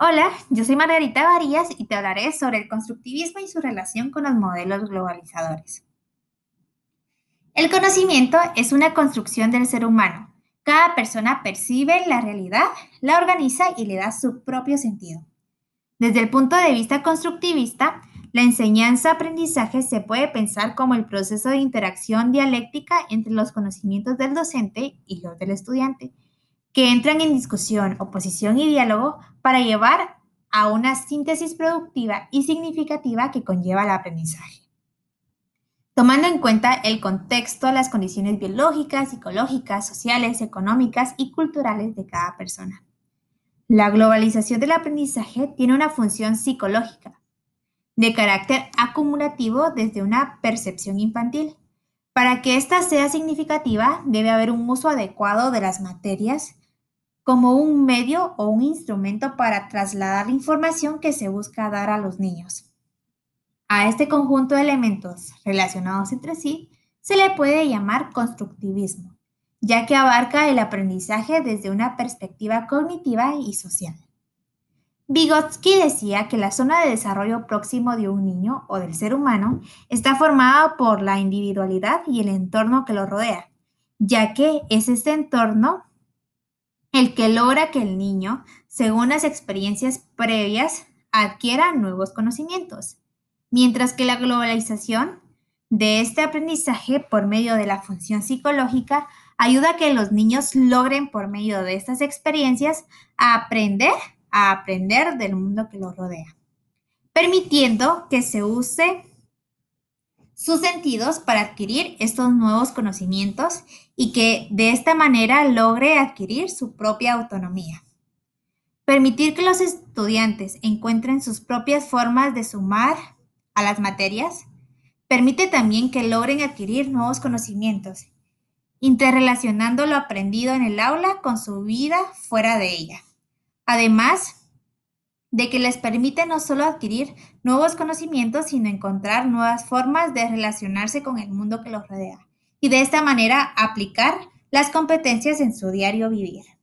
Hola, yo soy Margarita Varías y te hablaré sobre el constructivismo y su relación con los modelos globalizadores. El conocimiento es una construcción del ser humano. Cada persona percibe la realidad, la organiza y le da su propio sentido. Desde el punto de vista constructivista, la enseñanza-aprendizaje se puede pensar como el proceso de interacción dialéctica entre los conocimientos del docente y los del estudiante que entran en discusión, oposición y diálogo para llevar a una síntesis productiva y significativa que conlleva el aprendizaje. Tomando en cuenta el contexto, las condiciones biológicas, psicológicas, sociales, económicas y culturales de cada persona. La globalización del aprendizaje tiene una función psicológica, de carácter acumulativo desde una percepción infantil. Para que ésta sea significativa, debe haber un uso adecuado de las materias como un medio o un instrumento para trasladar la información que se busca dar a los niños. A este conjunto de elementos relacionados entre sí se le puede llamar constructivismo, ya que abarca el aprendizaje desde una perspectiva cognitiva y social. Vygotsky decía que la zona de desarrollo próximo de un niño o del ser humano está formada por la individualidad y el entorno que lo rodea, ya que es este entorno el que logra que el niño, según las experiencias previas, adquiera nuevos conocimientos, mientras que la globalización de este aprendizaje por medio de la función psicológica ayuda a que los niños logren por medio de estas experiencias aprender a aprender del mundo que los rodea, permitiendo que se use sus sentidos para adquirir estos nuevos conocimientos y que de esta manera logre adquirir su propia autonomía. Permitir que los estudiantes encuentren sus propias formas de sumar a las materias permite también que logren adquirir nuevos conocimientos, interrelacionando lo aprendido en el aula con su vida fuera de ella. Además, de que les permite no solo adquirir nuevos conocimientos, sino encontrar nuevas formas de relacionarse con el mundo que los rodea y de esta manera aplicar las competencias en su diario vivir.